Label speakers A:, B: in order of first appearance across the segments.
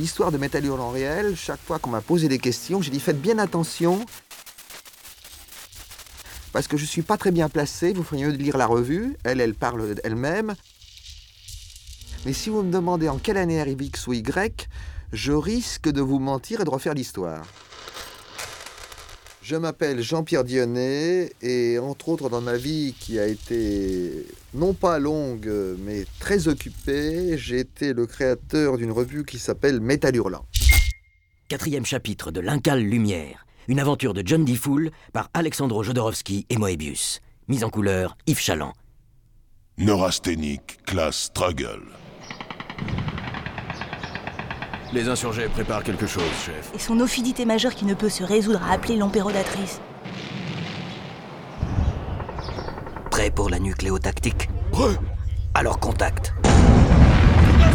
A: l'histoire de Métal Hurlant réel, chaque fois qu'on m'a posé des questions, j'ai dit faites bien attention parce que je ne suis pas très bien placé, vous feriez mieux de lire la revue, elle, elle parle elle-même. Mais si vous me demandez en quelle année arrive X ou Y, je risque de vous mentir et de refaire l'histoire. Je m'appelle Jean-Pierre Dionnet et entre autres dans ma vie qui a été non pas longue mais très occupée, j'ai été le créateur d'une revue qui s'appelle Métal Hurlant.
B: Quatrième chapitre de L'Incal Lumière, une aventure de John D. Fool par Alexandro Jodorowsky et Moebius. Mise en couleur, Yves Chaland.
C: Neurasthénique, classe Struggle.
D: Les insurgés préparent quelque chose, chef.
E: Et son ophidité majeure qui ne peut se résoudre à appeler l'empérodatrice.
B: Prêt pour la nucléotactique
C: Prêt
B: Alors contact.
E: Continue à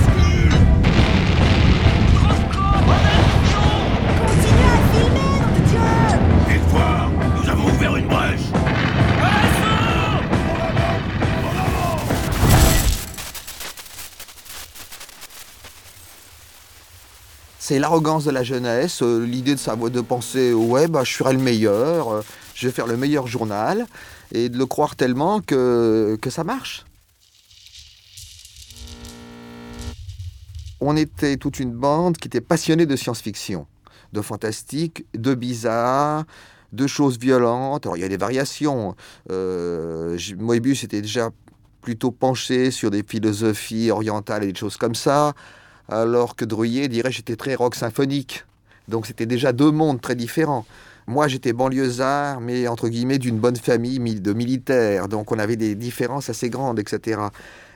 E: filmer, nom de Dieu
C: Vite voir Nous avons ouvert une brèche
A: C'est l'arrogance de la jeunesse, euh, l'idée de savoir de penser ouais bah, je serai le meilleur, euh, je vais faire le meilleur journal et de le croire tellement que, que ça marche. On était toute une bande qui était passionnée de science-fiction, de fantastique, de bizarre, de choses violentes. Alors il y a des variations. Euh, Moebius était déjà plutôt penché sur des philosophies orientales et des choses comme ça alors que Druyer dirait j'étais très rock symphonique. Donc c'était déjà deux mondes très différents. Moi j'étais banlieusard, mais entre guillemets d'une bonne famille mi- de militaires, donc on avait des différences assez grandes, etc.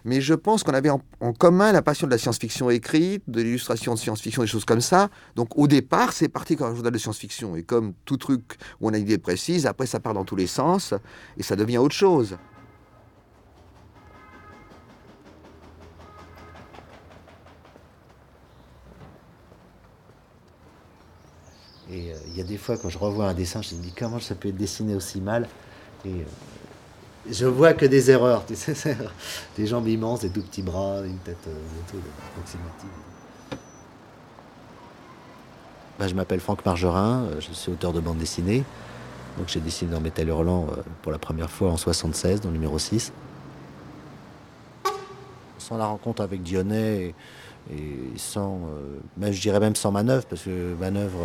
A: Mais je pense qu'on avait en, en commun la passion de la science-fiction écrite, de l'illustration de science-fiction, des choses comme ça. Donc au départ c'est parti comme un journal de science-fiction. Et comme tout truc où on a une idée précise, après ça part dans tous les sens et ça devient autre chose.
F: Et euh, il y a des fois, quand je revois un dessin, je me dis comment ça peut être dessiné aussi mal. Et euh, je vois que des erreurs. tu sais, des jambes immenses, des tout petits bras, une tête euh. Bah, je m'appelle Franck Margerin, euh, je suis auteur de bande dessinée. Donc j'ai dessiné dans Métal Hurlant pour la première fois en 76, dans le numéro 6. Sans la rencontre avec Dionnet et, sans, je dirais même sans manœuvre, parce que manœuvre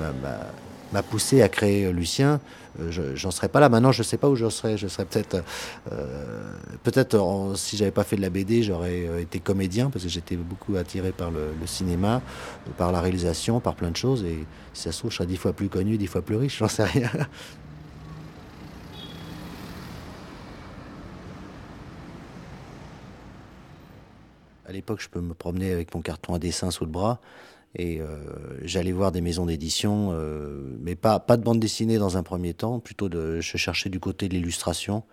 F: m'a- poussé à créer euh, Lucien. Euh, je- J'en serais pas là. Maintenant, je sais pas où je serais. Je serais peut-être, euh, peut-être si j'avais pas fait de la BD, j'aurais été comédien parce que j'étais beaucoup attiré par le, cinéma, par la réalisation, par plein de choses. Et si ça se trouve, je serais dix fois plus connu, dix fois plus riche. J'en sais rien. À l'époque, je peux me promener avec mon carton à dessin sous le bras et euh, j'allais voir des maisons d'édition, euh, mais pas, pas de bande dessinée dans un premier temps, plutôt de, je cherchais du côté de l'illustration.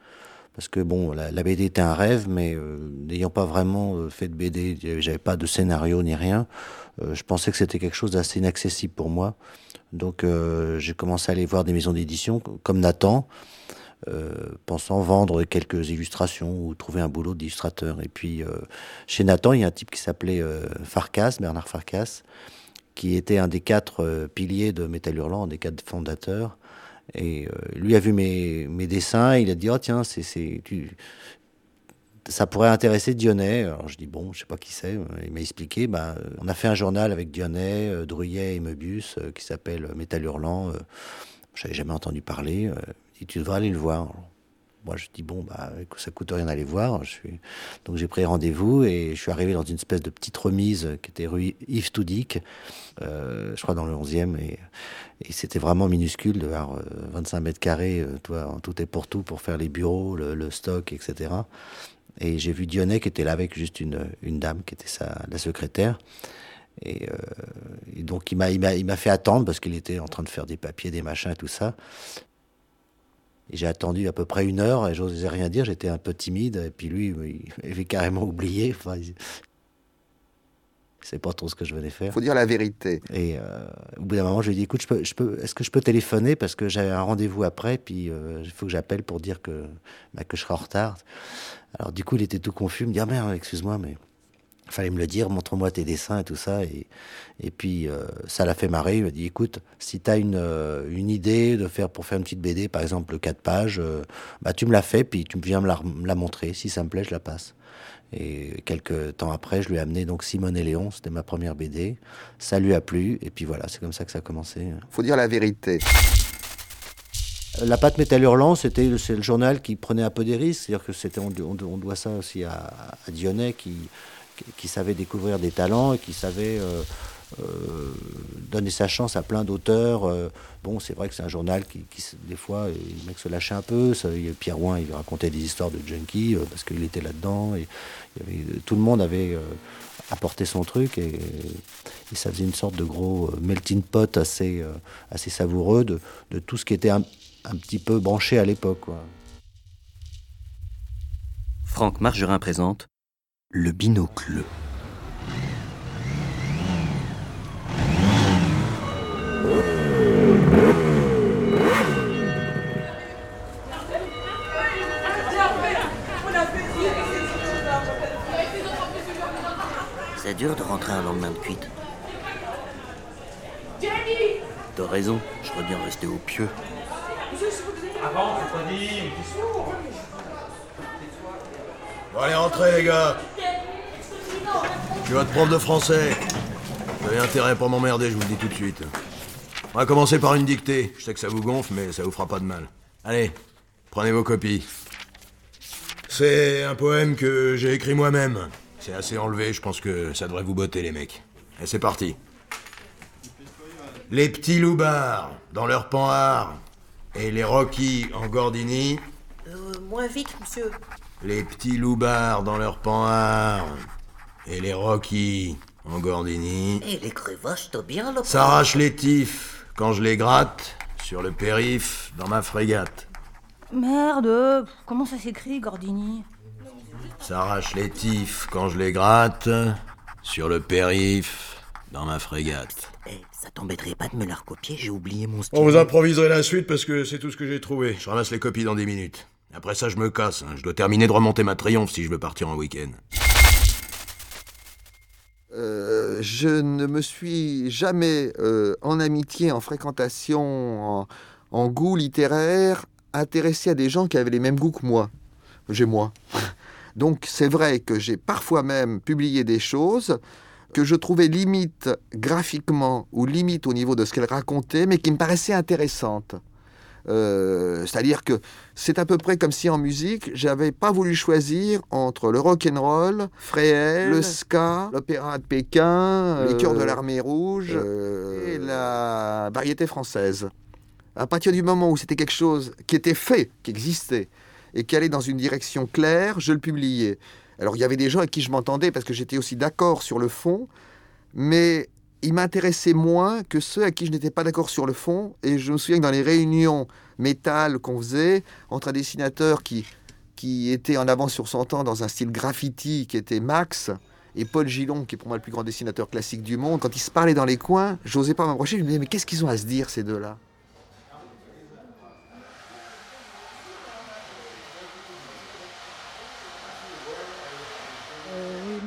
F: Parce que bon, la, la BD était un rêve, mais euh, n'ayant pas vraiment euh, fait de BD, j'avais pas de scénario ni rien. euh, je pensais que c'était quelque chose d'assez inaccessible pour moi. Donc euh, j'ai commencé à aller voir des maisons d'édition comme Nathan, pensant vendre quelques illustrations ou trouver un boulot d'illustrateur. Et puis, euh, chez Nathan, il y a un type qui s'appelait euh, Farkas, Bernard Farkas, qui était un des quatre euh, piliers de Métal Hurlant, un des quatre fondateurs. Et euh, lui a vu mes, dessins, il a dit, oh tiens, c'est, ça pourrait intéresser Dionnet. Alors je dis, bon, je sais pas qui c'est. Il m'a expliqué, bah, on a fait un journal avec Dionnet, euh, Druyet et euh, qui s'appelle Métal Hurlant. Euh, j'avais jamais entendu parler. Euh, tu devrais aller le voir. Moi, je dis, bon, bah, ça coûte rien d'aller voir. Donc, j'ai pris rendez-vous et je suis arrivé dans une espèce de petite remise qui était rue Yves Toudic, euh, je crois dans le 11e. Et, c'était vraiment minuscule, de avoir euh, 25 mètres carrés, euh, tout et pour tout, pour faire les bureaux, le, stock, etc. Et j'ai vu Dionnet qui était là avec juste une, dame qui était sa, la secrétaire. Et, euh, donc, il m'a, fait attendre parce qu'il était en train de faire des papiers, des machins tout ça. Et j'ai attendu à peu près une heure et j'osais rien dire, j'étais un peu timide. Et puis lui, il avait carrément oublié. Enfin, il... savait pas trop ce que je venais faire.
A: Il faut dire la vérité.
F: Et euh, au bout d'un moment, je lui ai dit, écoute, je peux, je peux, est-ce que je peux téléphoner parce que j'ai un rendez-vous après, puis euh, il faut que j'appelle pour dire que, bah, que je serai en retard. Alors du coup, il était tout confus, il me dit, ah merde, excuse-moi, mais fallait me le dire, montre-moi tes dessins et tout ça. Et, et puis, euh, ça l'a fait marrer. Il m'a dit, écoute, si tu as une, euh, une idée de faire pour faire une petite BD, par exemple, 4 pages, euh, bah, tu me la fais, puis tu viens me la, me la montrer. Si ça me plaît, je la passe. Et quelques temps après, je lui ai amené donc Simone et Léon, c'était ma première BD. Ça lui a plu, et puis voilà, c'est comme ça que ça a commencé.
A: Faut dire la vérité.
F: La pâte métal hurlant, c'était c'est le journal qui prenait un peu des risques, c'est-à-dire que c'était on doit ça aussi à, à Dionnet qui, qui, savait découvrir des talents et qui savait euh, euh, donner sa chance à plein d'auteurs. euh. bon, c'est vrai que c'est un journal qui, qui des fois, euh, le mec se lâchait un peu. Pierre Ouin, il racontait des histoires de junkies parce qu'il était là-dedans. Et, tout le monde avait apporté son truc et, ça faisait une sorte de gros melting pot assez, assez savoureux de, tout ce qui était un, un petit peu branché à l'époque.
B: Franck Margerin présente Le binocle.
G: C'est dur de rentrer un lendemain de cuite.
B: T'as raison, j'aurais bien resté au pieu.
D: Bon, allez, rentrez, les gars. Je suis votre prof de français. Vous avez intérêt pour m'emmerder, je vous le dis tout de suite. On va commencer par une dictée. Je sais que ça vous gonfle, mais ça vous fera pas de mal. Allez, prenez vos copies. C'est un poème que j'ai écrit moi-même. C'est assez enlevé, je pense que ça devrait vous botter, les mecs. Et c'est parti. Les petits loupards, dans leur panhard, et les Rocky en Gordini,
G: Euh, moins vite, monsieur.
D: les petits loupards dans leur panhard et les Rocky en Gordini
G: Et les crevasses, t'as bien le
D: s'arrachent les tifs quand je les gratte sur le périph dans ma frégate.
E: Merde, comment ça s'écrit, Gordini?
D: S'arrachent les tifs quand je les gratte sur le périph dans ma frégate.
G: Eh, ça t'embêterait pas de me la recopier J'ai oublié mon
D: On
G: stylo.
D: vous improviserez la suite parce que c'est tout ce que j'ai trouvé. Je ramasse les copies dans 10 minutes. Après ça, je me casse. hein. Je dois terminer de remonter ma triomphe si je veux partir en week-end.
A: Euh, je ne me suis jamais, euh, en amitié, en fréquentation, en, en goût littéraire, intéressé à des gens qui avaient les mêmes goûts que moi. J'ai moi. Donc c'est vrai que j'ai parfois même publié des choses que je trouvais limite graphiquement ou limite au niveau de ce qu'elles racontaient, mais qui me paraissaient intéressantes. Euh, C'est-à-dire que c'est à peu près comme si en musique, j'avais pas voulu choisir entre le rock and roll, Fréhel, le ska, l'opéra de Pékin, les chœurs de l'armée rouge et la variété française. À partir du moment où c'était quelque chose qui était fait, qui existait, et qui allait dans une direction claire, je le publiais. Alors il y avait des gens avec qui je m'entendais parce que j'étais aussi d'accord sur le fond, mais ils m'intéressaient moins que ceux à qui je n'étais pas d'accord sur le fond. Et je me souviens que dans les réunions métal qu'on faisait entre un dessinateur qui, qui était en avance sur son temps dans un style graffiti qui était Max et Paul Gillon, qui est pour moi le plus grand dessinateur classique du monde, quand ils se parlaient dans les coins, j'osais pas m'approcher, je me disais mais qu'est-ce qu'ils ont à se dire ces deux-là?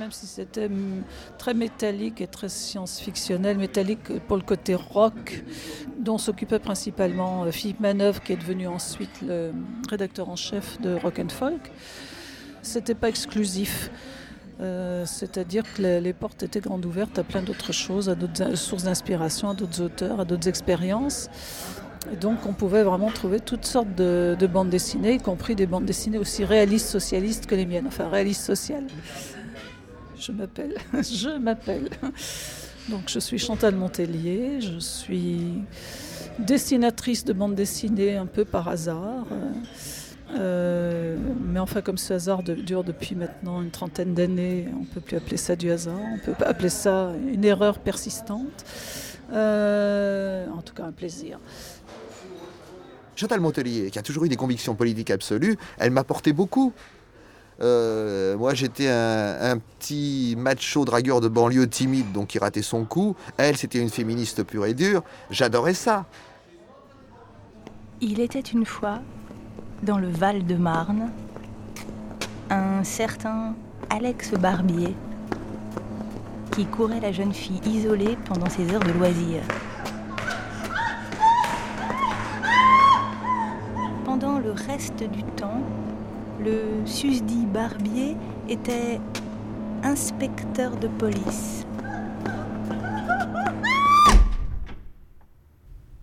H: Même si c'était très métallique et très science-fictionnel, métallique pour le côté rock, dont s'occupait principalement euh, Philippe Manœuvre, qui est devenu ensuite le rédacteur en chef de Rock and Folk. C'était pas exclusif. Euh, C'est-à-dire que les, portes étaient grandes ouvertes à plein d'autres choses, à d'autres in- sources d'inspiration, à d'autres auteurs, à d'autres expériences. Et donc on pouvait vraiment trouver toutes sortes de, de bandes dessinées, y compris des bandes dessinées aussi réalistes socialistes que les miennes, enfin réalistes sociales. Je m'appelle, je m'appelle. Donc je suis Chantal Montellier, je suis dessinatrice de bandes dessinées un peu par hasard. Euh, mais enfin, comme ce hasard dure depuis maintenant une trentaine d'années, on ne peut plus appeler ça du hasard, on peut pas appeler ça une erreur persistante. Euh, en tout cas, un plaisir.
A: Chantal Montelier, qui a toujours eu des convictions politiques absolues, elle m'apportait beaucoup. Euh, moi, j'étais un, petit macho dragueur de banlieue timide, donc qui ratait son coup. Elle, c'était une féministe pure et dure. J'adorais ça.
E: Il était une fois, dans le Val-de-Marne, un certain Alex Barbier, qui courait la jeune fille isolée pendant ses heures de loisirs. Pendant le reste du temps, le susdit barbier était inspecteur de police.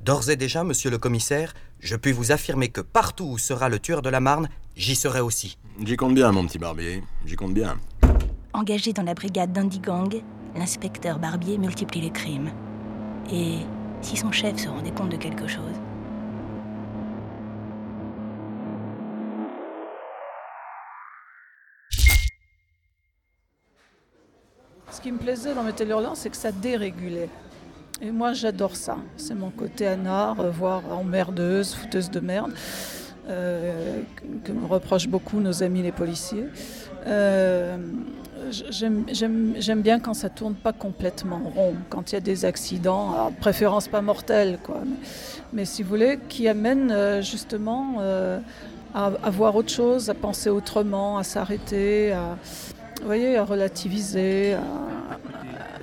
I: D'ores et déjà, monsieur le commissaire, je puis vous affirmer que partout où sera le tueur de la Marne, j'y serai aussi.
D: J'y compte bien, mon petit barbier. J'y compte bien.
E: Engagé dans la brigade d'Indigang, l'inspecteur Barbier multiplie les crimes. Et si son chef se rendait compte de quelque chose
H: Ce qui me plaisait dans Métal Hurlant, c'est que ça dérégulait. Et moi, j'adore ça. C'est mon côté anard, euh, voire emmerdeuse, fouteuse de merde, euh, que me reprochent beaucoup nos amis les policiers. Euh, J'aime bien quand ça tourne pas complètement rond, quand il y a des accidents, préférence pas mortels, quoi. Mais, si vous voulez, qui amènent justement à, à voir autre chose, à penser autrement, à s'arrêter, à, vous voyez, à relativiser, à,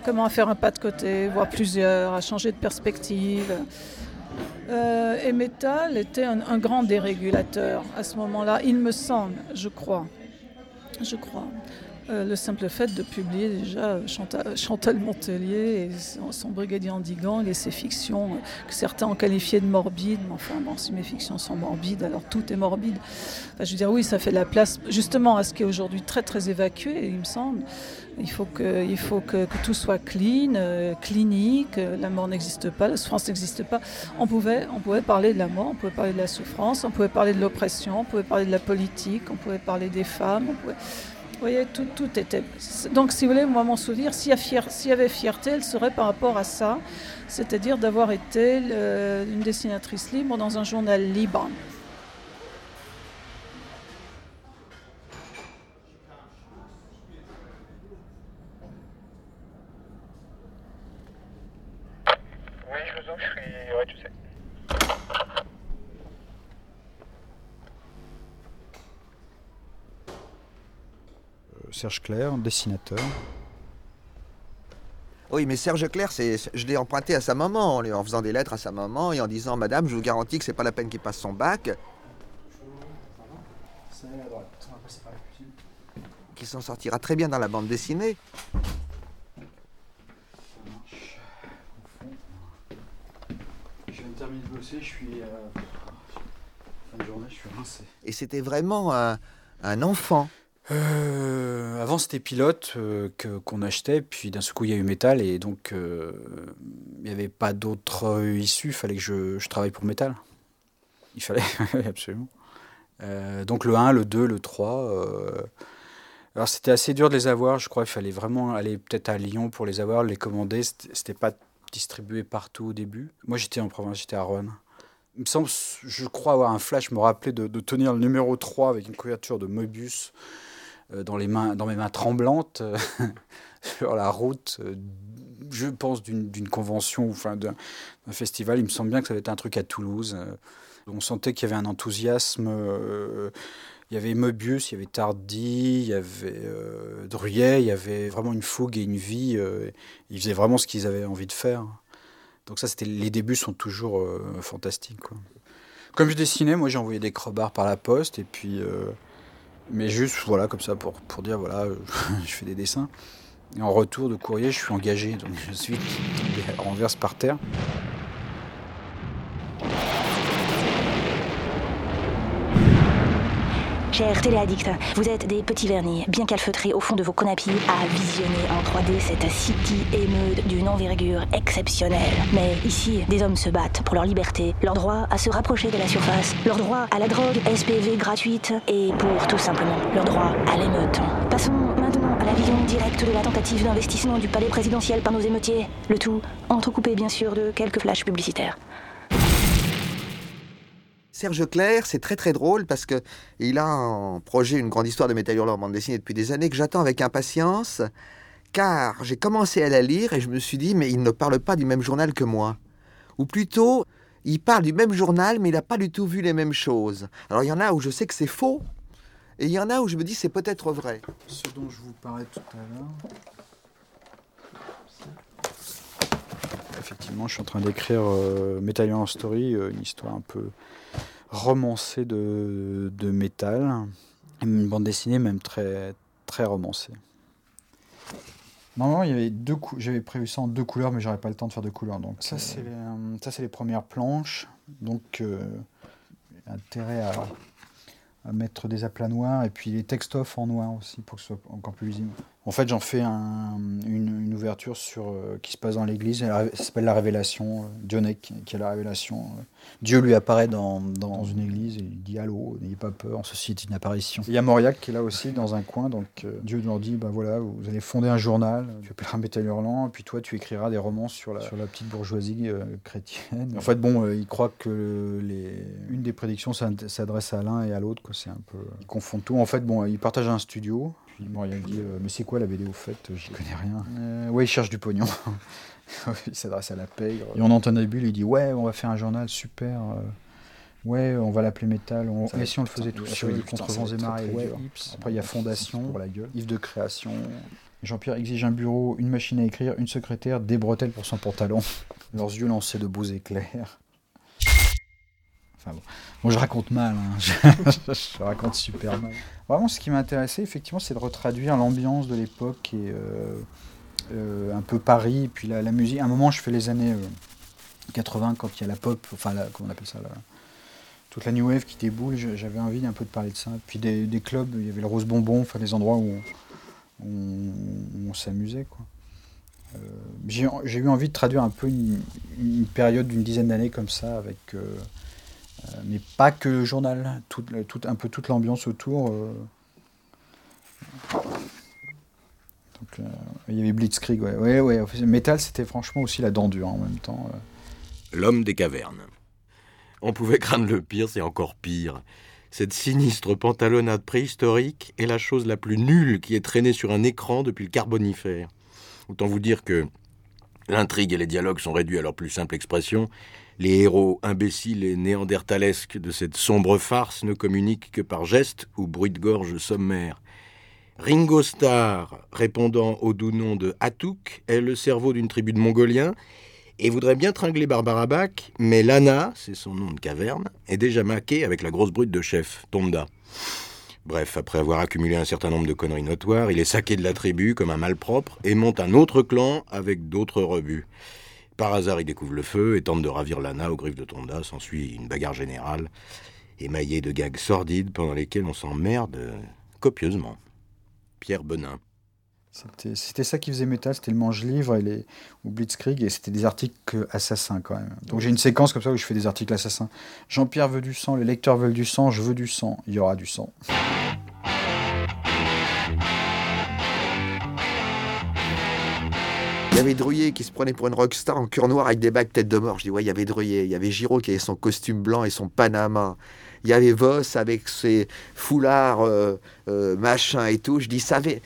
H: comment faire un pas de côté, voire plusieurs, à changer de perspective. Euh, et Metal était un, un grand dérégulateur à ce moment-là, il me semble, je crois. Je crois. Euh, le simple fait de publier déjà Chantal, Chantal Montelier et son, son brigadier Andigang et ses fictions euh, que certains ont qualifiées de morbides, mais enfin bon, si mes fictions sont morbides, alors tout est morbide. Enfin, je veux dire, oui, ça fait la place justement à ce qui est aujourd'hui très très évacué, il me semble. Il faut que, il faut que, tout soit clean, euh, clinique, euh, la mort n'existe pas, la souffrance n'existe pas. On pouvait, on pouvait parler de la mort, on pouvait parler de la souffrance, on pouvait parler de l'oppression, on pouvait parler de la politique, on pouvait parler des femmes. On pouvait... Voyez, tout, tout était. Donc, si vous voulez, moi, mon souvenir, s'il y, fier... y avait fierté, elle serait par rapport à ça, c'est-à-dire d'avoir été le- une dessinatrice libre dans un journal libre.
J: Oui, je vous prie, ouais, tu sais.
K: Serge Clair, dessinateur.
A: Oui, mais Serge Clair, c'est, je l'ai emprunté à sa maman, en lui- en faisant des lettres à sa maman et en disant Madame, je vous garantis que c'est pas la peine qu'il passe son bac, qu'il s'en sortira très bien dans la bande dessinée.
K: Je viens de terminer de bosser, je suis. euh, fin de journée, je suis rincé.
A: Et c'était vraiment un, un enfant.
K: Euh, avant, c'était pilote euh, que- qu'on achetait, puis d'un seul coup, il y a eu métal, et donc euh, il n'y avait pas d'autre issue. Il fallait que je, travaille pour métal. Il fallait, absolument. Donc le 1, le 2, le 3. euh, alors c'était assez dur de les avoir, je crois. Il fallait vraiment aller peut-être à Lyon pour les avoir, les commander. C'était c'était pas distribué partout au début. Moi, j'étais en province, j'étais à Rouen. Il me semble, je crois avoir un flash, me rappeler de, tenir le numéro 3 avec une couverture de Moebius euh, dans, les mains, dans mes mains tremblantes euh, sur la route, euh, je pense, d'une convention enfin, d'un festival. Il me semble bien que ça avait été un truc à Toulouse. euh. on sentait qu'il y avait un enthousiasme. euh, il y avait Moebius, il y avait Tardy, il y avait euh, Druyet, il y avait vraiment une fougue et une vie. euh, ils faisaient vraiment ce qu'ils avaient envie de faire. Donc ça, c'était les débuts sont toujours euh, fantastiques. Comme je dessinais, moi j'ai envoyé des crobards par la poste et puis, euh, mais juste voilà comme ça pour dire voilà, euh, je fais des dessins. Et en retour de courrier, je suis engagé, donc je suis renverse par terre.
E: Chers téléaddicts, vous êtes des petits vernis, bien calfeutrés au fond de vos conapis, à visionner en 3D cette city émeute d'une envergure exceptionnelle. Mais ici, des hommes se battent pour leur liberté, leur droit à se rapprocher de la surface, leur droit à la drogue SPV gratuite et pour tout simplement leur droit à l'émeute. Passons maintenant à la vision directe de la tentative d'investissement du palais présidentiel par nos émeutiers. Le tout entrecoupé bien sûr de quelques flashs publicitaires.
A: Serge Clair, c'est très très drôle parce que il a en projet une grande histoire de Métal Hurlant en bande dessinée depuis des années que j'attends avec impatience, car j'ai commencé à la lire et je me suis dit mais il ne parle pas du même journal que moi. Ou plutôt, il parle du même journal mais il n'a pas du tout vu les mêmes choses. Alors il y en a où je sais que c'est faux et il y en a où je me dis c'est peut-être vrai.
K: Ce dont je vous parlais tout à l'heure. effectivement, je suis en train d'écrire euh, en Story, euh, une histoire un peu romancée de, de métal. Une bande dessinée même très, très romancée. Normalement, il y avait deux j'avais prévu ça en deux couleurs, mais j'aurais pas le temps de faire deux couleurs. Donc ça, c'est les, ça, c'est les premières planches. Donc, intérêt à, à mettre des aplats noirs et puis les text off en noir aussi pour que ce soit encore plus visible. En fait, j'en fais une, ouverture sur, euh, qui se passe dans l'église. Ça s'appelle La Révélation. Euh, qui est la révélation. Euh. Dieu lui apparaît dans, dans, une église et il dit Allô, n'ayez pas peur, ceci est une apparition. Il y a Mauriac qui est là aussi dans un coin. Donc Dieu leur dit bah voilà, vous allez fonder un journal. Tu appelleras Métal Hurlant. Et puis toi, tu écriras des romans sur la, sur la petite bourgeoisie chrétienne. En fait, bon, il croit que les, une des prédictions s'adresse à l'un et à l'autre. C'est un peu. Ils confondent tout. En fait, bon, ils partagent un studio. Il dit euh, Mais c'est quoi la BD au fait J'y connais rien. Euh, ouais, il cherche du pognon. il s'adresse à la paye. Et on entend début, il dit Ouais, on va faire un journal super. Euh, ouais, on va l'appeler Métal. On... Et si on le faisait tout sur contre vents et marées Après, il y a Fondation, pour la gueule. Yves de création. Jean-Pierre exige un bureau, une machine à écrire, une secrétaire, des bretelles pour son pantalon. Leurs yeux lançaient de beaux éclairs. Enfin bon. je raconte mal, hein. je, raconte super mal. Vraiment, ce qui m'intéressait, effectivement, c'est de retraduire l'ambiance de l'époque et euh, euh, un peu Paris, puis la, musique. À un moment, je fais les années 80, euh, quand il y a la pop, enfin, comment on appelle ça toute la new wave qui déboule, j'avais envie un peu de parler de ça. Puis des, clubs, il y avait le Rose Bonbon, enfin des endroits où on, s'amusait. j'ai eu envie de traduire un peu une, période d'une dizaine d'années comme ça, avec mais pas que le journal, tout, tout, un peu toute l'ambiance autour. Euh. Donc, euh, il y avait Blitzkrieg, ouais. ouais, ouais. Metal, c'était franchement aussi la dent dure en même temps.
D: L'homme des cavernes. On pouvait craindre le pire, c'est encore pire. Cette sinistre pantalonnade préhistorique est la chose la plus nulle qui est traînée sur un écran depuis le Carbonifère. Autant vous dire que l'intrigue et les dialogues sont réduits à leur plus simple expression, les héros imbéciles et néandertalesques de cette sombre farce ne communiquent que par gestes ou bruit de gorge sommaire. Ringo Starr, répondant au doux nom de Hatuk, est le cerveau d'une tribu de Mongoliens et voudrait bien tringler Barbara Bach, mais Lana, c'est son nom de caverne, est déjà maquée avec la grosse brute de chef, Tonda. Bref, après avoir accumulé un certain nombre de conneries notoires, il est saqué de la tribu comme un malpropre et monte un autre clan avec d'autres rebuts. Par hasard, il découvre le feu et tente de ravir Lana aux griffes de Tonda. S'ensuit une bagarre générale, émaillée de gags sordides pendant lesquels on s'emmerde copieusement. Pierre Benin.
K: C'était ça qui faisait métal, c'était le manche-livre et les, ou Blitzkrieg, et c'était des articles assassins quand même. Donc j'ai une séquence comme ça où je fais des articles assassins. Jean-Pierre veut du sang, les lecteurs veulent du sang, je veux du sang, il y aura du sang.
A: Y avait Druyer qui se prenait pour une rockstar en cuir noir avec des bagues tête de mort. Je dis, ouais, il y avait Druyer. Il y avait Giraud qui avait son costume blanc et son Panama. Il y avait Voss avec ses foulards euh, euh, machin et tout. Je dis, savez,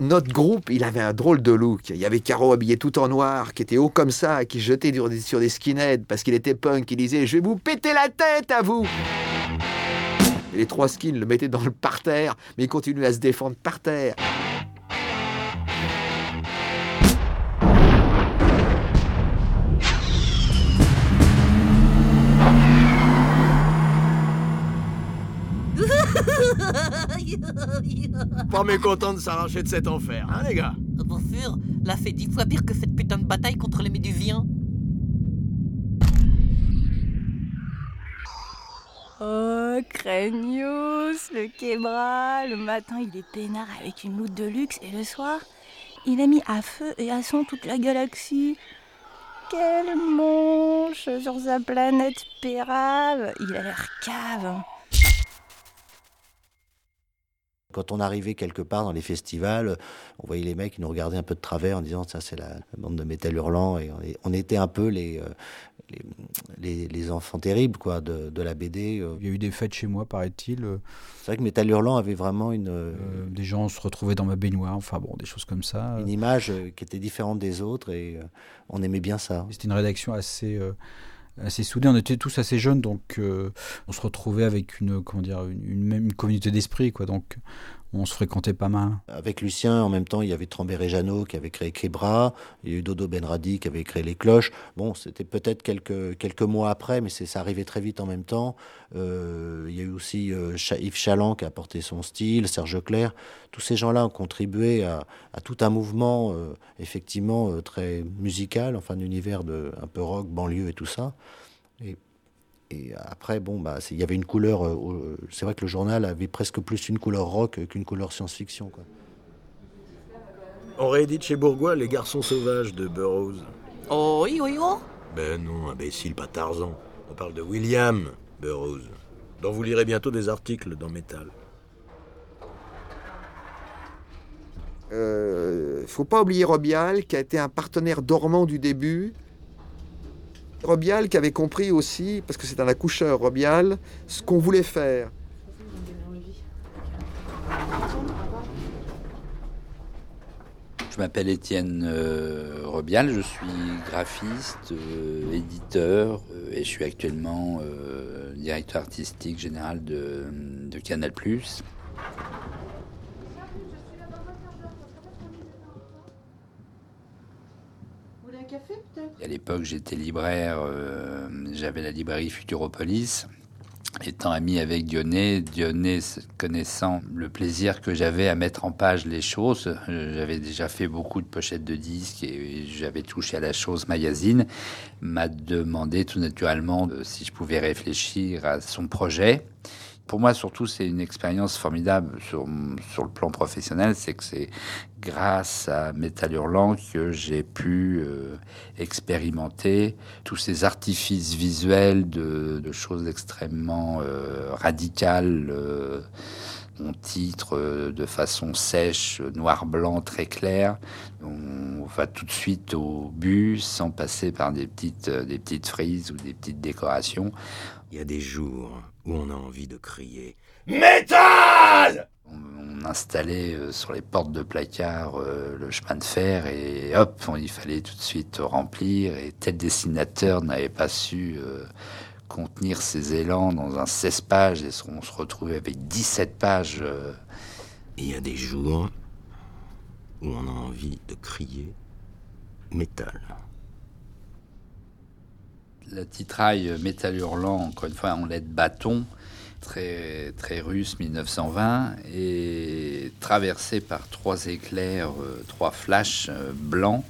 A: notre groupe, il avait un drôle de look. Il y avait Caro habillé tout en noir, qui était haut comme ça, qui jetait sur des skinheads parce qu'il était punk. Il disait, je vais vous péter la tête à vous. les trois skins le mettaient dans le parterre, mais il continuait à se défendre par terre.
L: Pas mécontent de s'arracher de cet enfer, hein les gars
M: Bien sûr, là c'est dix fois pire que cette putain de bataille contre les Médusiens.
E: Oh, Cranius, le Kebra, le matin il est peinard avec une loutre de luxe et le soir, il a mis à feu et à sang toute la galaxie. Quel manche sur sa planète pérave Il a l'air cave.
F: Quand on arrivait quelque part dans les festivals, on voyait les mecs qui nous regardaient un peu de travers en disant ça c'est la, bande de métal hurlant et on, était un peu les, euh, les, enfants terribles quoi de, la BD.
K: Euh. Il y a eu des fêtes chez moi paraît-il.
F: C'est vrai que Métal hurlant avait vraiment une euh,
K: des gens se retrouvaient dans ma baignoire, enfin bon des choses comme ça.
F: Une image qui était différente des autres et on aimait bien ça.
K: C'était une rédaction assez assez soudés. On était tous assez jeunes, donc euh, on se retrouvait avec une comment dire une, même communauté d'esprit, quoi. Donc on se fréquentait pas mal.
F: Avec Lucien, en même temps, il y avait Trambert et qui avaient créé Crébra, il y a eu Dodo Benradi qui avait créé Les Cloches. Bon, c'était peut-être quelques, quelques mois après, mais ça arrivait très vite en même temps. Euh, il y a eu aussi euh, Yves Chaland qui a apporté son style, Serge Clair. Tous ces gens-là ont contribué à, tout un mouvement, euh, effectivement, très musical, enfin, d'univers de, un peu rock, banlieue et tout ça. Et et après, bon, bah, il y avait une couleur. Euh, c'est vrai que le journal avait presque plus une couleur rock qu'une couleur science-fiction.
D: On réédite chez Bourgois Les Garçons Sauvages de Burroughs.
M: Oh, oui, oui, oh
D: Ben non, imbécile, pas Tarzan. On parle de William Burroughs, dont vous lirez bientôt des articles dans Metal.
A: Il euh, faut pas oublier Robial, qui a été un partenaire dormant du début, Robial qui avait compris aussi, parce que c'est un accoucheur Robial, ce qu'on voulait faire.
N: Je m'appelle Étienne euh, Robial, je suis graphiste, euh, éditeur euh, et je suis actuellement directeur artistique général de, de Canal+. À l'époque, j'étais libraire, euh, j'avais la librairie Futuropolis. Étant ami avec Dionnet, Dionnet connaissant le plaisir que j'avais à mettre en page les choses, j'avais déjà fait beaucoup de pochettes de disques et j'avais touché à la chose magazine, m'a demandé tout naturellement si je pouvais réfléchir à son projet pour moi, surtout, c'est une expérience formidable sur, sur le plan professionnel. C'est que c'est grâce à Métal Hurlant que j'ai pu euh, expérimenter tous ces artifices visuels de, de choses extrêmement euh, radicales. Euh, on titre de façon sèche, noir-blanc, très clair. On va tout de suite au but sans passer par des petites, des petites frises ou des petites décorations.
D: Il y a des jours où on a envie de crier Métal
N: on, installait euh, sur les portes de placard euh, le chemin de fer et hop, il fallait tout de suite remplir. Et tel dessinateur n'avait pas su euh, contenir ses élans dans un 16 pages et on se retrouvait avec 17 pages.
D: Il y a des jours où on a envie de crier métal
N: la titraille Métal Hurlant, encore une fois en lettres bâton, très, très russe, 1920, et traversée par trois éclairs, euh, trois flashs euh, blancs.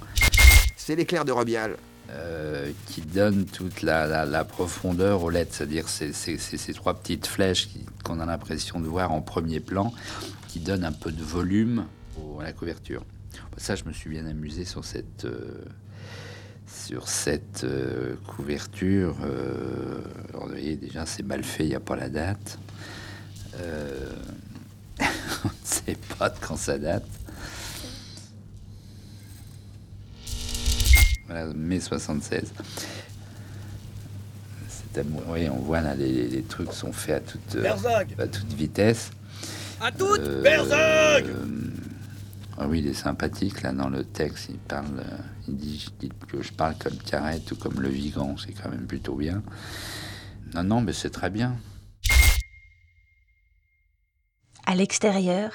A: C'est l'éclair de Robial.
N: Euh, qui donne toute la, profondeur aux lettres, c'est-à-dire ces, ces, trois petites flèches qu'on a l'impression de voir en premier plan, qui donnent un peu de volume à la couverture. Ça, je me suis bien amusé sur cette, sur cette euh, couverture. Euh, vous voyez, déjà, c'est mal fait, il n'y a pas la date. Euh, on ne sait pas de quand ça date. Voilà, mai 76. Oui, on voit là, les, trucs sont faits à toute, à toute vitesse.
D: À toute euh,
N: ah oui, il est sympathique là dans le texte. Il parle, que je parle comme Carrette ou comme Le Vigan, c'est quand même plutôt bien. Non, non, mais c'est très bien.
E: À l'extérieur,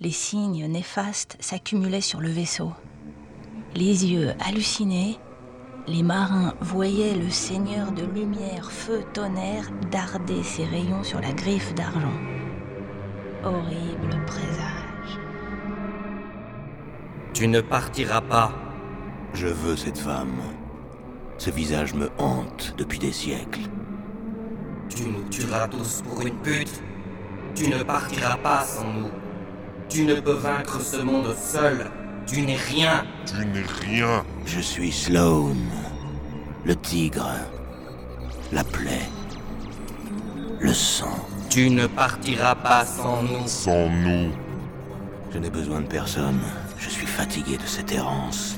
E: les signes néfastes s'accumulaient sur le vaisseau. Les yeux hallucinés, les marins voyaient le seigneur de lumière, feu, tonnerre darder ses rayons sur la griffe d'argent. Horrible présage.
I: Tu ne partiras pas.
D: Je veux cette femme. Ce visage me hante depuis des siècles.
I: Tu nous tueras tous pour une pute. Tu ne partiras pas sans nous. Tu ne peux vaincre ce monde seul. Tu n'es rien.
C: Tu n'es rien.
D: Je suis Sloane, le tigre, la plaie, le sang.
I: Tu ne partiras pas sans nous.
C: Sans nous.
D: Je n'ai besoin de personne. Je suis fatigué de cette errance.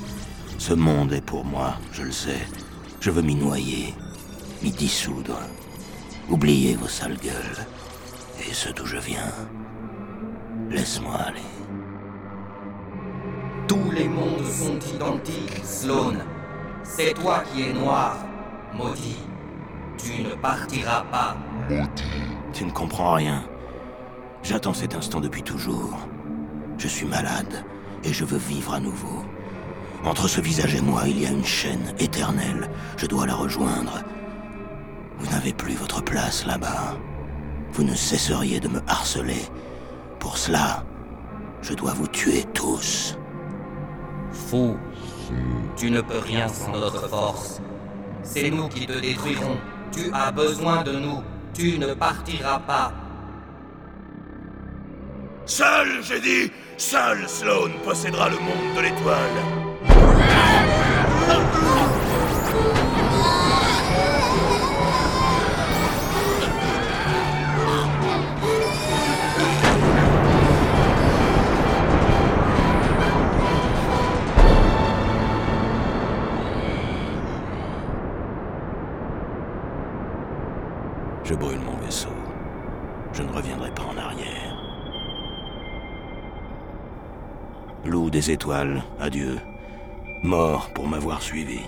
D: Ce monde est pour moi, je le sais. Je veux m'y noyer, m'y dissoudre. Oubliez vos sales gueules et ce d'où je viens. Laisse-moi aller.
I: Tous les mondes sont identiques, Sloane. C'est toi qui es noir, maudit. Tu ne partiras pas.
C: Maudit.
D: Tu ne comprends rien.
O: J'attends cet instant depuis toujours. Je suis malade et je veux vivre à nouveau. Entre ce visage et moi, il y a une chaîne éternelle. Je dois la rejoindre. Vous n'avez plus votre place là-bas. Vous ne cesseriez de me harceler. Pour cela, je dois vous tuer tous.
I: Fou, tu ne peux rien sans notre force. C'est nous qui te détruirons. Tu as besoin de nous. Tu ne partiras pas.
O: Seul, j'ai dit, seul Sloane possédera le monde de l'étoile. Je brûle mon vaisseau. Je ne reviendrai pas en arrière. Loup des étoiles, adieu. Mort pour m'avoir suivi.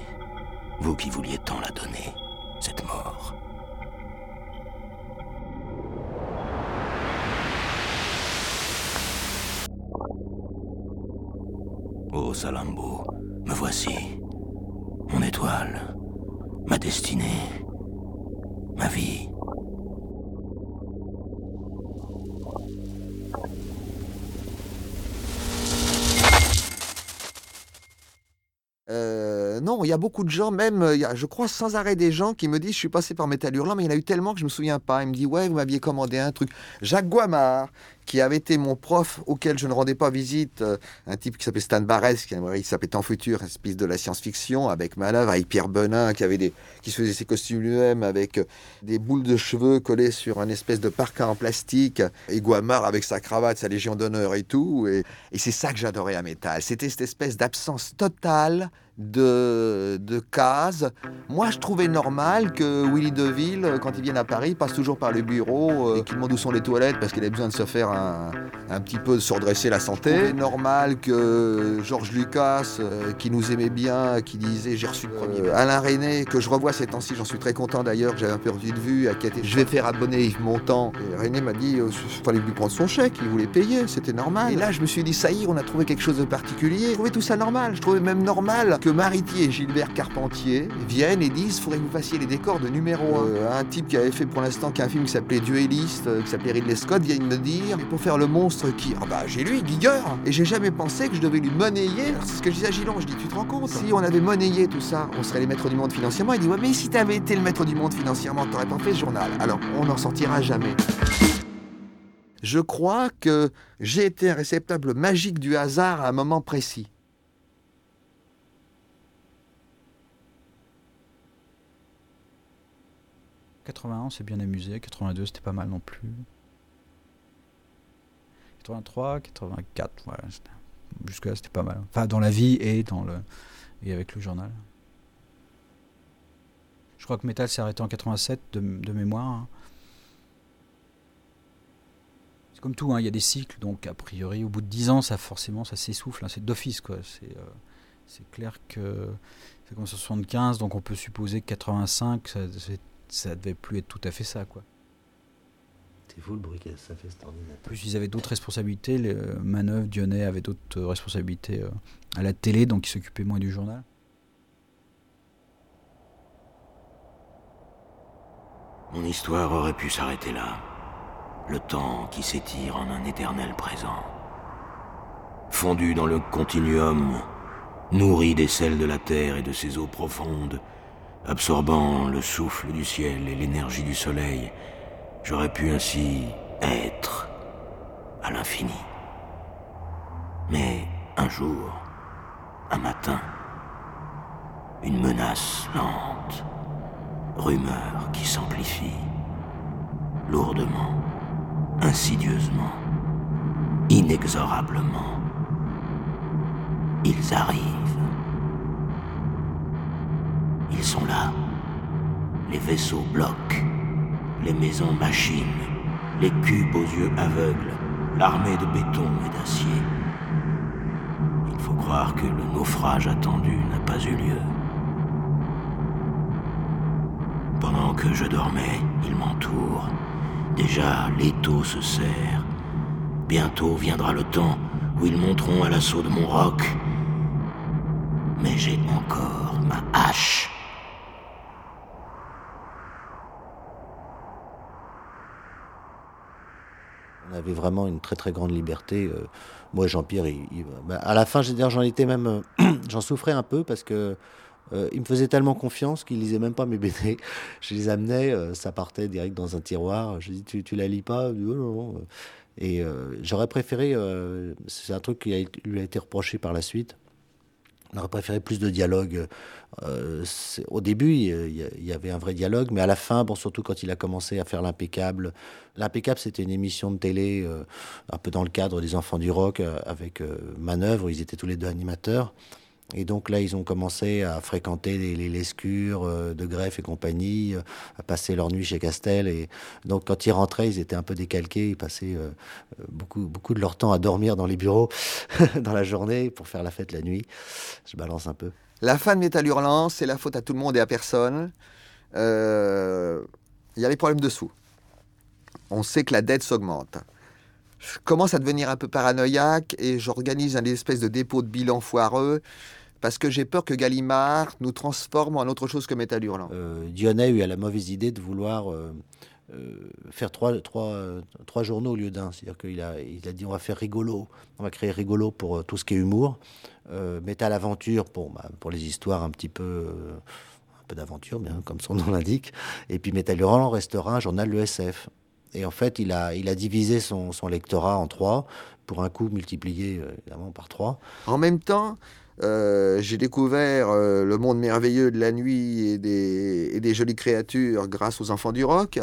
O: Vous qui vouliez tant la donner, cette mort. Oh Salambo, me voici. Mon étoile, ma destinée, ma vie.
A: Il y a beaucoup de gens, même, euh, je crois sans arrêt des gens qui me disent Je suis passé par Métal Hurlant, mais il y en a eu tellement que je me souviens pas. Il me dit Ouais, vous m'aviez commandé un truc. Jacques Guamard, qui avait été mon prof auquel je ne rendais pas visite, euh, un type qui s'appelait Stan Barès, qui s'appelait Temps Futur, espèce de la science-fiction, avec Manœuvre, avec Pierre Benin, qui, avait des, qui se faisait ses costumes lui-même, avec euh, des boules de cheveux collées sur un espèce de parka en plastique, et Guamard avec sa cravate, sa Légion d'honneur et tout. Et, c'est ça que j'adorais à Métal. C'était cette espèce d'absence totale de, de cases. Moi, je trouvais normal que Willy Deville, quand il vient à Paris, passe toujours par le bureau euh, et qu'il demande où sont les toilettes parce qu'il a besoin de se faire un, un petit peu de se redresser la santé. normal que Georges Lucas, euh, qui nous aimait bien, qui disait j'ai reçu le premier. Euh, Alain René, que je revois ces temps-ci, j'en suis très content d'ailleurs, que j'avais un peu perdu de vue, à qui je vais faire abonner Yves Montand. Et René m'a dit il fallait lui prendre son chèque, il voulait payer, c'était normal. Et là, je me suis dit ça y est, on a trouvé quelque chose de particulier. Je trouvais tout ça normal. Je trouvais même normal que Maritier et Gilbert Carpentier viennent et disent faudrait que vous fassiez les décors de numéro 1. un type qui avait fait pour l'instant qu'un film qui s'appelait Dueliste, euh, qui s'appelait Ridley Scott, vient me dire pour faire le monstre qui. Ah bah j'ai lui, Giger Et j'ai jamais pensé que je devais lui monnayer. C'est ce que je disais à Gilon, je dis tu te rends compte? Si on avait monnayé tout ça, on serait les maîtres du monde financièrement. Il dit ouais mais si t'avais été le maître du monde financièrement, t'aurais pas fait ce journal. Alors on n'en sortira jamais. Je crois que j'ai été un réceptacle magique du hasard à un moment précis.
K: « 81, on s'est bien amusé. 82, c'était pas mal non plus. 83, 84, voilà. Jusque-là, c'était pas mal. Enfin, dans la vie et, dans le, et avec le journal. Je crois que Metal s'est arrêté en 87, de, mémoire. hein. C'est comme tout, hein, il y a des cycles, donc a priori, au bout de 10 ans, ça forcément, ça s'essouffle. hein, c'est d'office, quoi. C'est euh, c'est clair que commence en 75, donc on peut supposer que 85, ça, c'est- ça devait plus être tout à fait ça, quoi.
F: C'est fou le bruit que ça fait cet
K: En
F: ordinateur.
K: plus, ils avaient d'autres responsabilités. Les, euh, Manœuvre, Dionnet avaient d'autres euh, responsabilités euh, à la télé, donc ils s'occupaient moins du journal.
O: Mon histoire aurait pu s'arrêter là. Le temps qui s'étire en un éternel présent. Fondu dans le continuum, nourri des sels de la terre et de ses eaux profondes, absorbant le souffle du ciel et l'énergie du soleil, j'aurais pu ainsi être à l'infini. Mais un jour, un matin, une menace lente, rumeur qui s'amplifie, lourdement, insidieusement, inexorablement. Ils arrivent. Ils sont là. Les vaisseaux bloquent, les maisons machines, les cubes aux yeux aveugles, l'armée de béton et d'acier. Il faut croire que le naufrage attendu n'a pas eu lieu. Pendant que je dormais, ils m'entourent. Déjà, l'étau se serre. Bientôt viendra le temps où ils monteront à l'assaut de mon roc. Mais j'ai encore ma hache.
F: On avait vraiment une très très grande liberté. euh, moi, Jean-Pierre, bah, à la fin, j'en étais même, euh, j'en souffrais un peu parce que euh, il me faisait tellement confiance qu'il lisait même pas mes BD. Je les amenais, ça partait direct dans un tiroir. Je dis, tu, tu la lis pas? Et j'aurais préféré, c'est un truc qui lui a été reproché par la suite. On aurait préféré plus de dialogue. Euh, au début, il y, avait un vrai dialogue, mais à la fin, surtout quand il a commencé à faire l'impeccable. L'impeccable, c'était une émission de télé, euh, un peu dans le cadre des Enfants du Rock, euh, avec Manœuvre. Ils étaient tous les deux animateurs. Et donc là, ils ont commencé à fréquenter les, les Lescures euh, de Greff et compagnie, euh, à passer leur nuit chez Castel. Et donc, quand ils rentraient, ils étaient un peu décalqués. Ils passaient euh, beaucoup, beaucoup de leur temps à dormir dans les bureaux dans la journée pour faire la fête la nuit. Je balance un peu.
A: La fin de Métal Hurlant, c'est la faute à tout le monde et à personne. Il y a les problèmes de sous. On sait que la dette s'augmente. Je commence à devenir un peu paranoïaque et j'organise un espèce de dépôt de bilan foireux parce que j'ai peur que Gallimard nous transforme en autre chose que Métal Hurlant.
F: Euh, Dionnet a eu la mauvaise idée de vouloir euh, euh, faire trois, trois, trois journaux au lieu d'un. C'est-à-dire qu'il a, il a dit on va faire rigolo, on va créer rigolo pour euh, tout ce qui est humour, Métal Aventure pour, bah, pour les histoires un petit peu, peu d'aventure, bien comme son nom l'indique, et puis Métal Hurlant restera un journal de l'ESF. Et en fait, il a, il a divisé son, son lectorat en trois, pour un coup multiplié évidemment par trois.
A: En même temps, euh, j'ai découvert euh, le monde merveilleux de la nuit et des, jolies créatures grâce aux enfants du rock.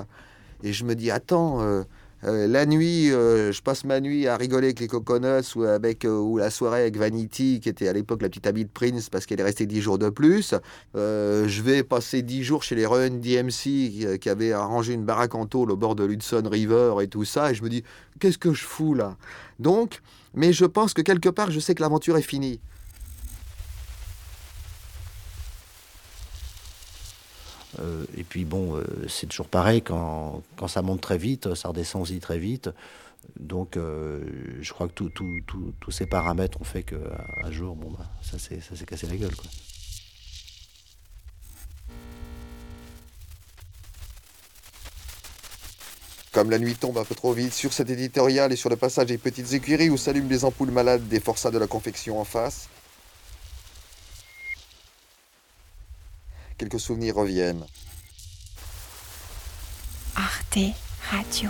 A: Et je me dis, attends, euh, la nuit, je passe ma nuit à rigoler avec les Coconuts ou, avec, ou la soirée avec Vanity, qui était à l'époque la petite amie de Prince parce qu'elle est restée dix jours de plus. Je vais passer dix jours chez les Run DMC qui, qui avaient arrangé une baraque en tôle au bord de l'Hudson River et tout ça. Et je me dis, qu'est-ce que je fous là? Donc, mais je pense que quelque part, je sais que l'aventure est finie.
F: Euh, et puis bon, euh, c'est toujours pareil, quand, quand ça monte très vite, ça redescend aussi très vite. Donc euh, je crois que tous ces paramètres ont fait qu'un un jour, bon, bah, ça s'est cassé la gueule.
A: Comme la nuit tombe un peu trop vite sur cet éditorial et sur le passage des petites écuries où s'allument les ampoules malades des forçats de la confection en face, quelques souvenirs reviennent.
P: Arte Radio.